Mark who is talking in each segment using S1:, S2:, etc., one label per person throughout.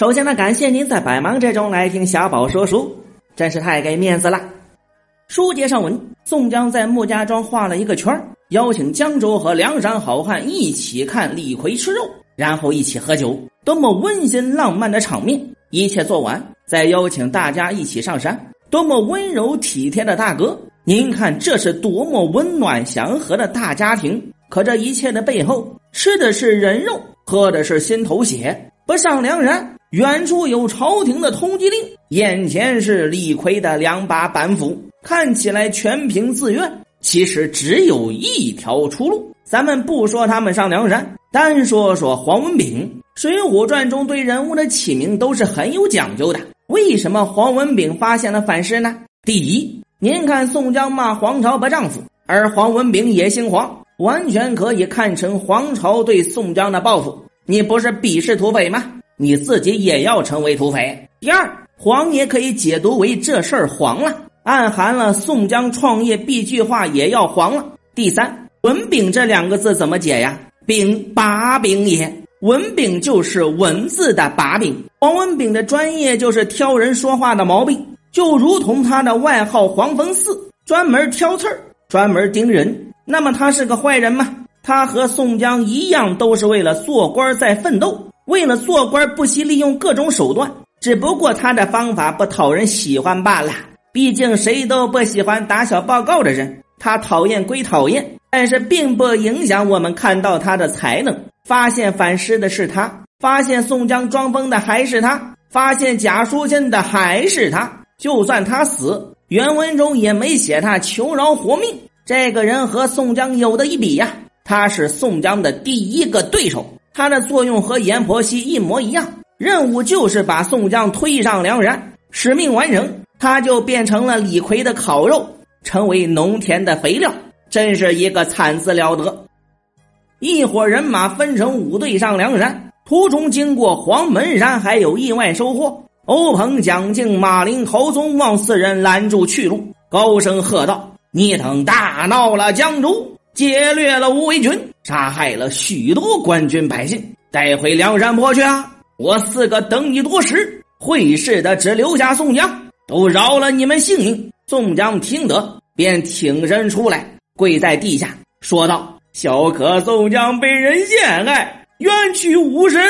S1: 首先呢，感谢您在百忙之中来听小宝说书，真是太给面子了。书接上文，宋江在穆家庄画了一个圈邀请江州和梁山好汉一起看李逵吃肉，然后一起喝酒，多么温馨浪漫的场面！一切做完，再邀请大家一起上山，多么温柔体贴的大哥！您看，这是多么温暖祥和的大家庭。可这一切的背后，吃的是人肉，喝的是心头血。不上梁山，远处有朝廷的通缉令，眼前是李逵的两把板斧，看起来全凭自愿，其实只有一条出路。咱们不说他们上梁山，单说说黄文炳，《水浒传》中对人物的起名都是很有讲究的。为什么黄文炳发现了反诗呢？第一，您看宋江骂黄巢不丈夫，而黄文炳也姓黄。完全可以看成黄巢对宋江的报复。你不是鄙视土匪吗？你自己也要成为土匪。第二，黄也可以解读为这事儿黄了，暗含了宋江创业必句话也要黄了。第三，文炳这两个字怎么解呀？炳把柄也，文炳就是文字的把柄。黄文炳的专业就是挑人说话的毛病，就如同他的外号黄风四，专门挑刺儿，专门盯人。那么他是个坏人吗？他和宋江一样，都是为了做官在奋斗，为了做官不惜利用各种手段。只不过他的方法不讨人喜欢罢了。毕竟谁都不喜欢打小报告的人。他讨厌归讨厌，但是并不影响我们看到他的才能。发现反诗的是他，发现宋江装疯的还是他，发现假书信的还是他。就算他死，原文中也没写他求饶活命。这个人和宋江有的一比呀，他是宋江的第一个对手，他的作用和阎婆惜一模一样，任务就是把宋江推上梁山，使命完成，他就变成了李逵的烤肉，成为农田的肥料，真是一个惨字了得。一伙人马分成五队上梁山，途中经过黄门山，还有意外收获。欧鹏、蒋敬、马林、侯宗旺四人拦住去路，高声喝道。你等大闹了江州，劫掠了吴为军，杀害了许多官军百姓，带回梁山泊去啊！我四个等你多时，会试的只留下宋江，都饶了你们性命。宋江听得，便挺身出来，跪在地下，说道：“小可宋江被人陷害，冤屈无神，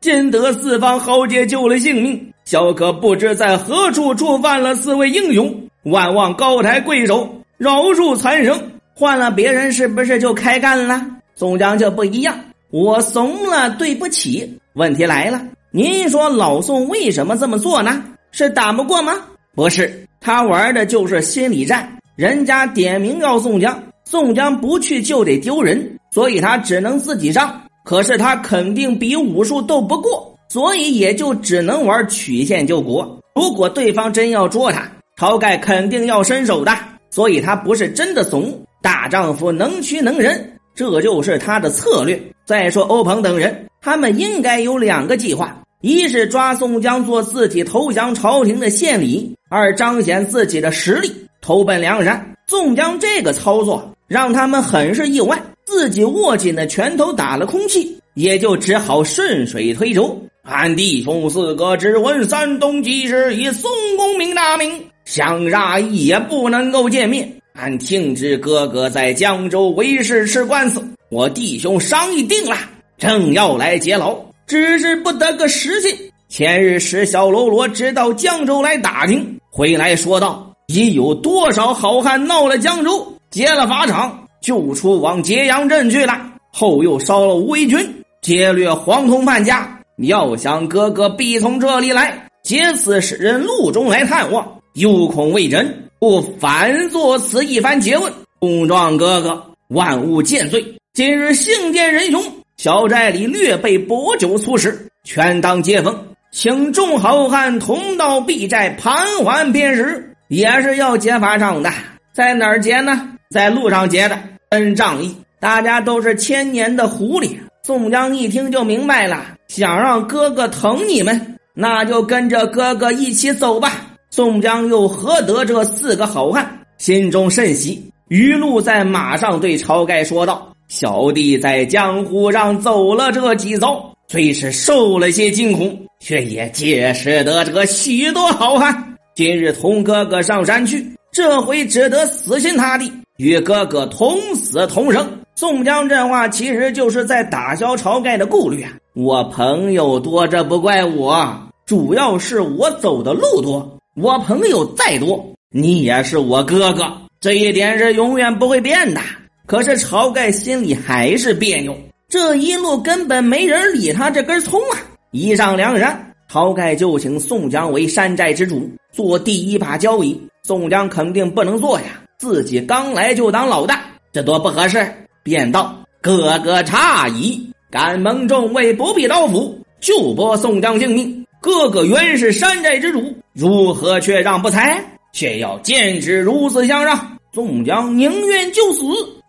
S1: 今得四方豪杰救了性命，小可不知在何处触犯了四位英雄，万望高抬贵手。”饶恕残生，换了别人是不是就开干了？宋江就不一样，我怂了，对不起。问题来了，您说老宋为什么这么做呢？是打不过吗？不是，他玩的就是心理战。人家点名要宋江，宋江不去就得丢人，所以他只能自己上。可是他肯定比武术斗不过，所以也就只能玩曲线救国。如果对方真要捉他，晁盖肯定要伸手的。所以他不是真的怂，大丈夫能屈能忍，这就是他的策略。再说欧鹏等人，他们应该有两个计划：一是抓宋江做自己投降朝廷的献礼；二彰显自己的实力，投奔梁山。宋江这个操作让他们很是意外，自己握紧的拳头打了空气，也就只好顺水推舟。俺弟兄四个只闻山东吉事，以宋公明大名。想杀也不能够见面。俺听知哥哥在江州为师吃官司，我弟兄商议定了，正要来劫牢，只是不得个实信。前日使小喽啰直到江州来打听，回来说道：已有多少好汉闹了江州，劫了法场，救出往揭阳镇去了。后又烧了吴为军，劫掠黄铜范家。要想哥哥必从这里来，劫此使人路中来探望。又恐未真，不反作此一番诘问。公状哥哥，万物见罪。今日幸见仁兄，小寨里略备薄酒粗食，全当接风，请众好汉同到敝寨盘桓便时，也是要结法场的。在哪儿结呢？在路上结的，恩仗义。大家都是千年的狐狸。宋江一听就明白了，想让哥哥疼你们，那就跟着哥哥一起走吧。宋江又何得这四个好汉？心中甚喜，余路在马上对晁盖说道：“小弟在江湖上走了这几遭，虽是受了些惊恐，却也结识得这个许多好汉。今日同哥哥上山去，这回只得死心塌地与哥哥同死同生。宋江这话其实就是在打消晁盖的顾虑啊！我朋友多，这不怪我，主要是我走的路多。我朋友再多，你也是我哥哥，这一点是永远不会变的。可是晁盖心里还是别扭，这一路根本没人理他这根葱啊！一上梁山，晁盖就请宋江为山寨之主，做第一把交椅。宋江肯定不能做呀，自己刚来就当老大，这多不合适。便道：“哥哥诧异，敢蒙众位不必刀斧，就博宋江性命。哥哥原是山寨之主，如何却让不才？却要见之如此相让？宋江宁愿就死。”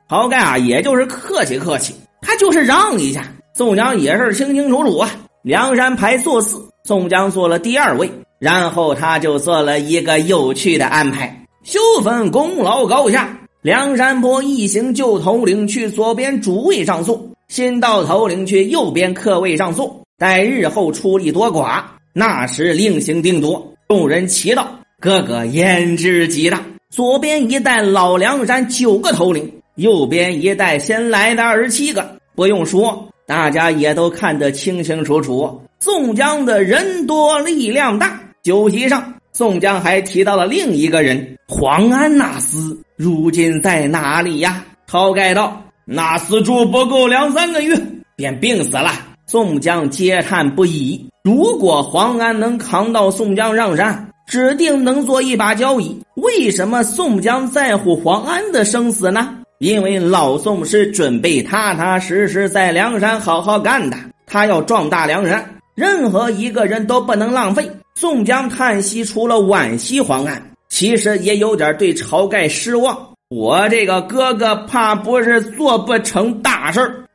S1: 晁盖啊，也就是客气客气，他就是让一下。宋江也是清清楚楚啊。梁山排座次，宋江做了第二位，然后他就做了一个有趣的安排，修分功劳高下。梁山泊一行旧头领去左边主位上坐，新到头领去右边客位上坐。待日后出力多寡，那时另行定夺。众人齐道：“哥哥言之极大。”左边一带老梁山九个头领。右边一带先来的二十七个，不用说，大家也都看得清清楚楚。宋江的人多力量大。酒席上，宋江还提到了另一个人黄安那斯，如今在哪里呀？晁盖道：“那厮住不够两三个月，便病死了。”宋江嗟叹不已。如果黄安能扛到宋江上山，指定能做一把交椅。为什么宋江在乎黄安的生死呢？因为老宋是准备踏踏实实在梁山好好干的，他要壮大梁山，任何一个人都不能浪费。宋江叹息，除了惋惜黄安，其实也有点对晁盖失望。我这个哥哥怕不是做不成大事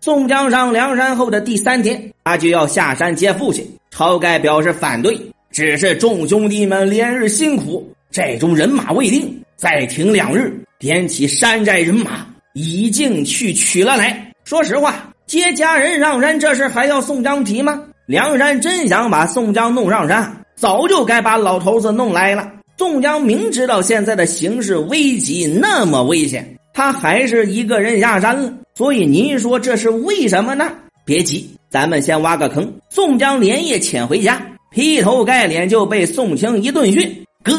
S1: 宋江上梁山后的第三天，他就要下山接父亲。晁盖表示反对，只是众兄弟们连日辛苦，寨中人马未定，再停两日。点起山寨人马，已经去取了来。说实话，接家人上山这事还要宋江提吗？梁山真想把宋江弄上山，早就该把老头子弄来了。宋江明知道现在的形势危急，那么危险，他还是一个人下山了。所以您说这是为什么呢？别急，咱们先挖个坑。宋江连夜潜回家，劈头盖脸就被宋清一顿训：“哥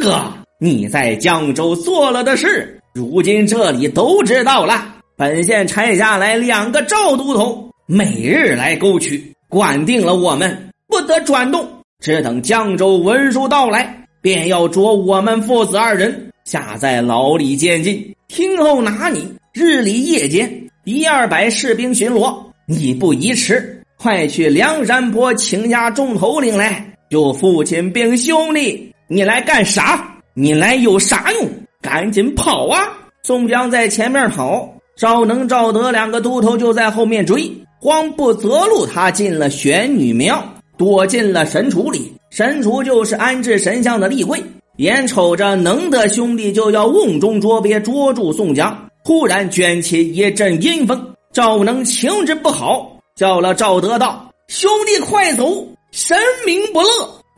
S1: 哥。”你在江州做了的事，如今这里都知道了。本县拆下来两个赵都头，每日来沟取，管定了我们不得转动，只等江州文书到来，便要捉我们父子二人下在牢里监禁，听候拿你。日里夜间一二百士兵巡逻，你不宜迟，快去梁山坡请家众头领来，救父亲并兄弟。你来干啥？你来有啥用？赶紧跑啊！宋江在前面跑，赵能、赵德两个都头就在后面追。慌不择路，他进了玄女庙，躲进了神厨里。神厨就是安置神像的立柜。眼瞅着能的兄弟就要瓮中捉鳖，捉住宋江，忽然卷起一阵阴风。赵能情之不好，叫了赵德道：“兄弟快走！神明不乐，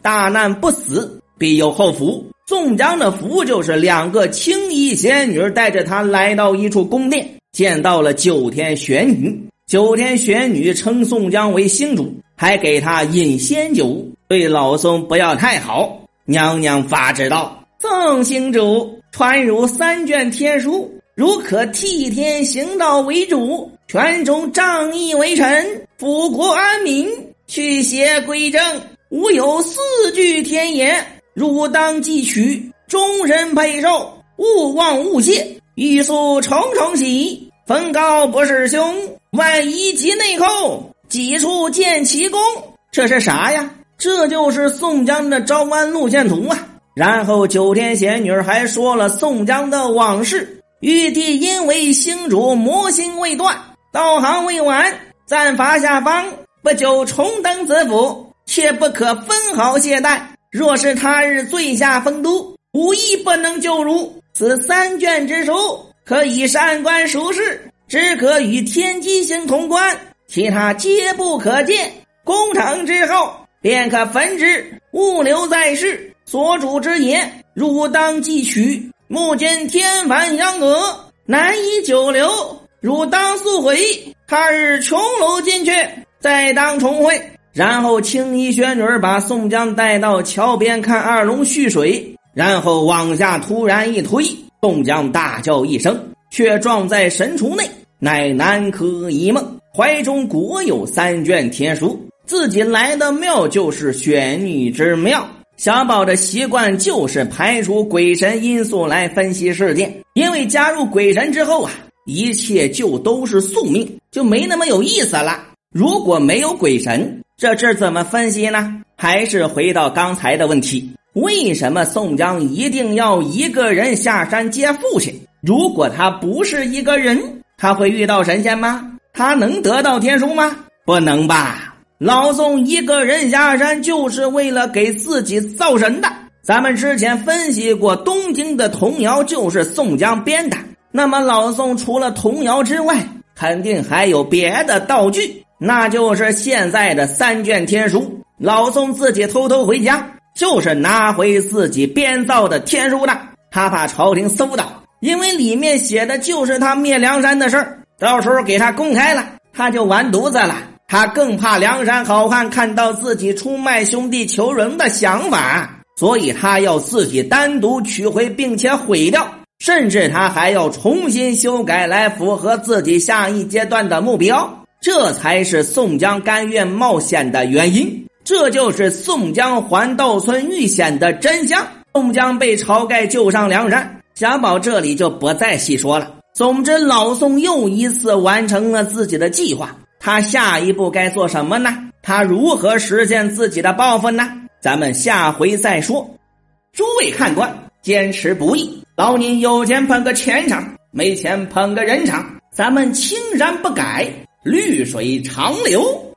S1: 大难不死，必有后福。”宋江的福就是两个青衣仙女带着他来到一处宫殿，见到了九天玄女。九天玄女称宋江为星主，还给他饮仙酒，对老僧不要太好。娘娘发旨道：“奉星主，传汝三卷天书，如可替天行道为主，权中仗义为臣，辅国安民，去邪归正，吾有四句天言。”汝当记取，终身配受，勿忘勿谢，欲速重重喜。封告不是兄，万一及内讧，几处见奇功？这是啥呀？这就是宋江的招安路线图啊！然后九天仙女还说了宋江的往事。玉帝因为星主魔心未断，道行未完，暂罚下方，不久重登子府，切不可分毫懈怠。若是他日醉下丰都，无一不能救如。此三卷之书，可以善观熟视，只可与天机星同观，其他皆不可见。攻城之后，便可焚之，物流在世。所主之言，汝当即取。目今天凡阳娥，难以久留，汝当速回。他日琼楼进去，再当重会。然后青衣玄女把宋江带到桥边看二龙蓄水，然后往下突然一推，宋江大叫一声，却撞在神厨内，乃南柯一梦，怀中果有三卷天书。自己来的庙就是玄女之庙。小宝的习惯就是排除鬼神因素来分析事件，因为加入鬼神之后啊，一切就都是宿命，就没那么有意思了。如果没有鬼神，这这怎么分析呢？还是回到刚才的问题：为什么宋江一定要一个人下山接父亲？如果他不是一个人，他会遇到神仙吗？他能得到天书吗？不能吧。老宋一个人下山，就是为了给自己造神的。咱们之前分析过，东京的童谣就是宋江编的。那么老宋除了童谣之外，肯定还有别的道具，那就是现在的三卷天书。老宋自己偷偷回家，就是拿回自己编造的天书的。他怕朝廷搜到，因为里面写的就是他灭梁山的事儿。到时候给他公开了，他就完犊子了。他更怕梁山好汉看到自己出卖兄弟求荣的想法，所以他要自己单独取回，并且毁掉，甚至他还要重新修改来符合自己下一阶段的目标。这才是宋江甘愿冒险的原因，这就是宋江还道村遇险的真相。宋江被晁盖救上梁山，小宝这里就不再细说了。总之，老宋又一次完成了自己的计划。他下一步该做什么呢？他如何实现自己的抱负呢？咱们下回再说。诸位看官，坚持不易，老您有钱捧个钱场，没钱捧个人场，咱们清然不改，绿水长流。